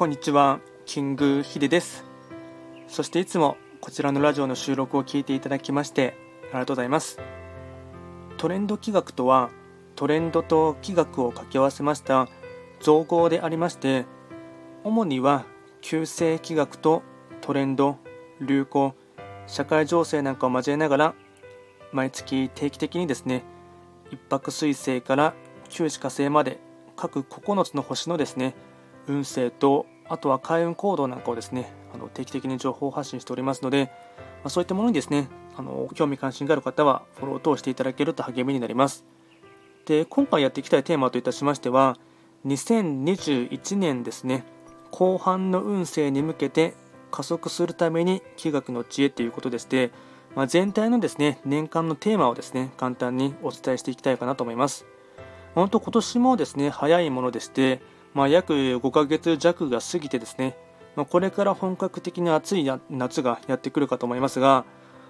こんにちはキングヒデです。そしていつもこちらのラジオの収録を聞いていただきましてありがとうございます。トレンド企画とはトレンドと企画を掛け合わせました造語でありまして主には旧世企画とトレンド流行社会情勢なんかを交えながら毎月定期的にですね一泊水星から九死火星まで各9つの星のですね運勢とあとは開運行動なんかをですねあの定期的に情報発信しておりますので、まあ、そういったものにですねあの興味関心がある方はフォロー等していただけると励みになります。で今回やっていきたいテーマといたしましては2021年ですね後半の運勢に向けて加速するために気学の知恵ということでして、まあ、全体のですね年間のテーマをですね簡単にお伝えしていきたいかなと思います。本当今年もですね早いものでしてまあ、約5ヶ月弱が過ぎてですね、まあ、これから本格的に暑い夏がやってくるかと思いますが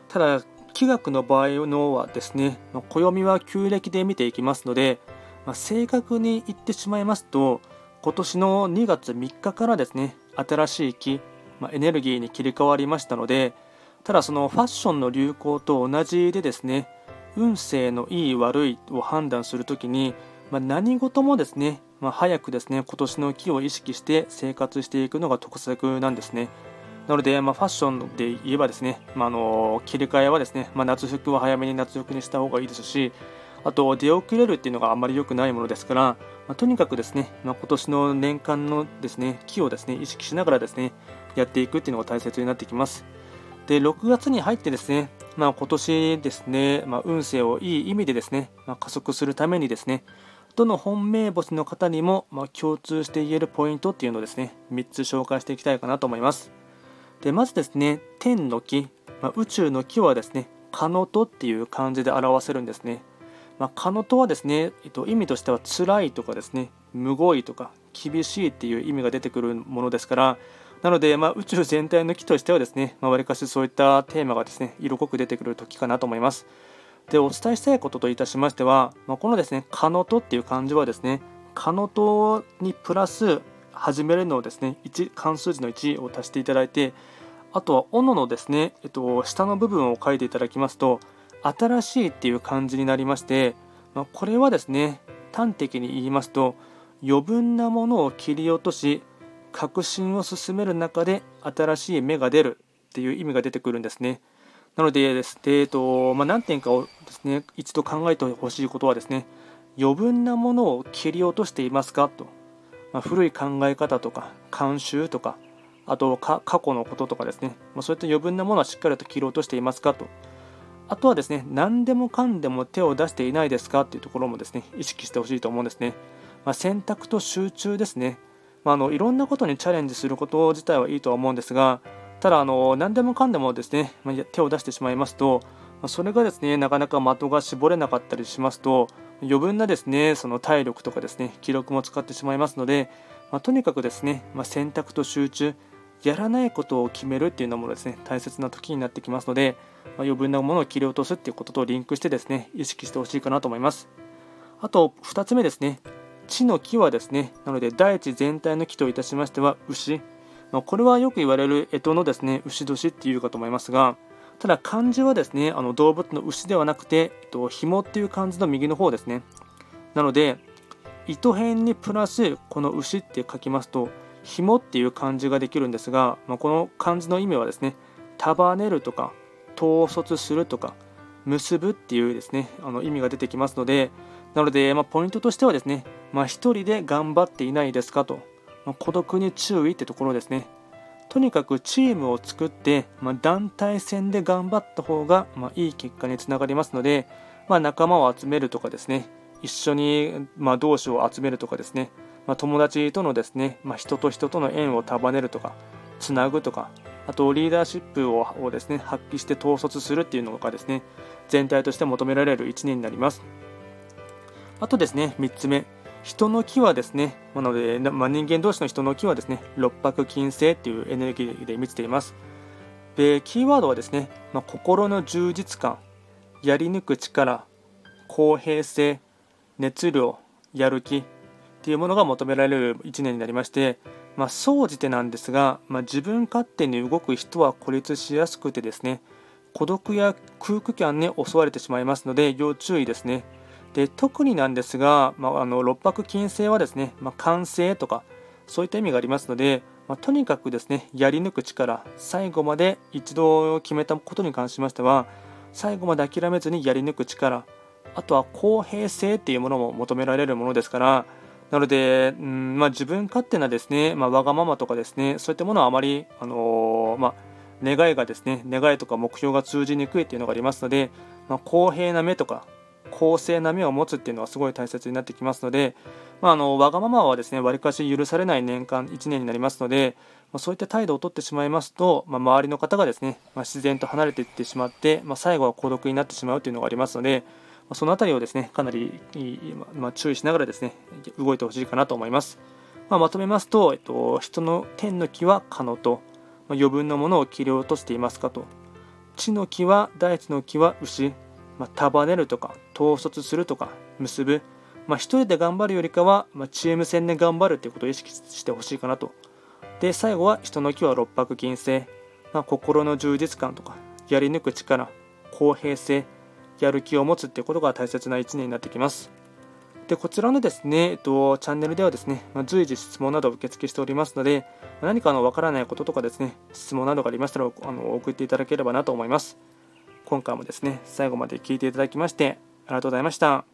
ただ気学の場合のはですね、まあ、暦は旧暦で見ていきますので、まあ、正確に言ってしまいますと今年の2月3日からですね新しい気、まあ、エネルギーに切り替わりましたのでただそのファッションの流行と同じでですね運勢のいい悪いを判断するときに、まあ、何事もですねまあ、早くですね今年の木を意識して生活していくのが得策なんですね。なので、まあ、ファッションで言えばですね、まあ、の切り替えはですね、まあ、夏服は早めに夏服にした方がいいですし、あと出遅れるっていうのがあまり良くないものですから、ま、とにかくですね、ま、今年の年間のですね木をですね意識しながらですねやっていくっていうのが大切になってきます。で6月に入ってですね、まあ、今年ですね、まあ、運勢をいい意味でですね、まあ、加速するためにですね、どの本命星の方にも、ま共通して言えるポイントっていうのをですね3つ紹介していきたいかなと思います。でまずですね天の木、まあ、宇宙の木はですねカノトっていう漢字で表せるんですね。まあ、カノトはですね、えっと、意味としては辛いとかですねむごいとか厳しいっていう意味が出てくるものですからなので、まあ、宇宙全体の木としてはですねわり、あ、かしそういったテーマがですね色濃く出てくる時かなと思います。でお伝えしたいことといたしましては、まあ、このですね、カノトっていう漢字はですね、カノトにプラス始めるのをですね、1関数字の1を足していただいて、あとは斧のですね、えっと、下の部分を書いていただきますと、新しいっていう漢字になりまして、まあ、これはですね、端的に言いますと、余分なものを切り落とし、革新を進める中で新しい芽が出るっていう意味が出てくるんですね。なのでですね、えっとまあ、何点かをですね一度考えてほしいことはですね余分なものを切り落としていますかと、まあ、古い考え方とか慣習とかあと過去のこととかですね、まあ、そういった余分なものはしっかりと切り落としていますかと。あとはですね何でもかんでも手を出していないですかというところもですね意識してほしいと思うんですね、まあ、選択と集中ですね、まあ、あのいろんなことにチャレンジすること自体はいいとは思うんですがただあの何でもかんでもですね手を出してしまいますとそれがですねなかなか的が絞れなかったりしますと余分なですねその体力とかですね記録も使ってしまいますので、まあ、とにかくですね、まあ、選択と集中やらないことを決めるっていうのもですね大切な時になってきますので、まあ、余分なものを切り落とすっていうこととリンクしてですね意識してほしいかなと思います。あと2つ目ですね地の木はですねなので大地全体の木といたしましては牛。これはよく言われる干支のですね牛年っていうかと思いますがただ漢字はですねあの動物の牛ではなくて、えっと、紐っていう漢字の右の方ですね。なので糸辺にプラスこの牛って書きますと紐っていう漢字ができるんですが、まあ、この漢字の意味はですね束ねるとか統率するとか結ぶっていうですねあの意味が出てきますのでなので、まあ、ポイントとしてはですね、まあ、1人で頑張っていないですかと。まあ、孤独に注意ってところですね。とにかくチームを作って、まあ、団体戦で頑張った方が、まあ、いい結果につながりますので、まあ、仲間を集めるとかですね、一緒に、ま同士を集めるとかですね、ま友達とのですね、ま人と人との縁を束ねるとか、つなぐとか、あとリーダーシップををですね発揮して統率するっていうのがですね全体として求められる1年になります。あとですね3つ目人の木はですね、なので、まあ、人間同士の人の木はですね、六白金星っていうエネルギーで満ちています。で、キーワードはですね、まあ、心の充実感、やり抜く力、公平性、熱量、やる気。っていうものが求められる1年になりまして、まあ、総じてなんですが、まあ、自分勝手に動く人は孤立しやすくてですね孤独や空気感に襲われてしまいますので要注意ですね。で特になんですが、まあ、あの六白金星はですね、まあ、完成とかそういった意味がありますので、まあ、とにかくですねやり抜く力最後まで一度決めたことに関しましては最後まで諦めずにやり抜く力あとは公平性っていうものも求められるものですからなので、うんまあ、自分勝手なですね、まあ、わがままとかですねそういったものはあまり、あのー、まあ、願いがですね願いとか目標が通じにくいっていうのがありますので、ま、公平な目とか公正な目を持つっていうのはすごい大切になってきますので、まあ、あのわがままはですねわりかし許されない年間1年になりますので、まあ、そういった態度をとってしまいますと、まあ、周りの方がですね、ま自然と離れていってしまって、ま最後は孤独になってしまうというのがありますので、まその辺りをですねかなり、ま注意しながらですね動いてほしいかなと思います。ままとめますと、えっと、人の天の木は可能と、ま余分なものを切り落としていますかと地の木は大地の木は牛、ま束ねるとか統率するとか結ぶまあ、一人で頑張るよりかは、まあ、チーム戦で頑張るということを意識してほしいかなと。で、最後は人の木は六白金星、まあ、心の充実感とか、やり抜く力、公平性、やる気を持つっていうことが大切な1年になってきます。で、こちらのですね、えっと、チャンネルではですね、まあ、随時質問などを受付しておりますので、何かのわからないこととかですね、質問などがありましたらあの送っていただければなと思います。今回もですね、最後まで聴いていただきまして、ありがとうございました。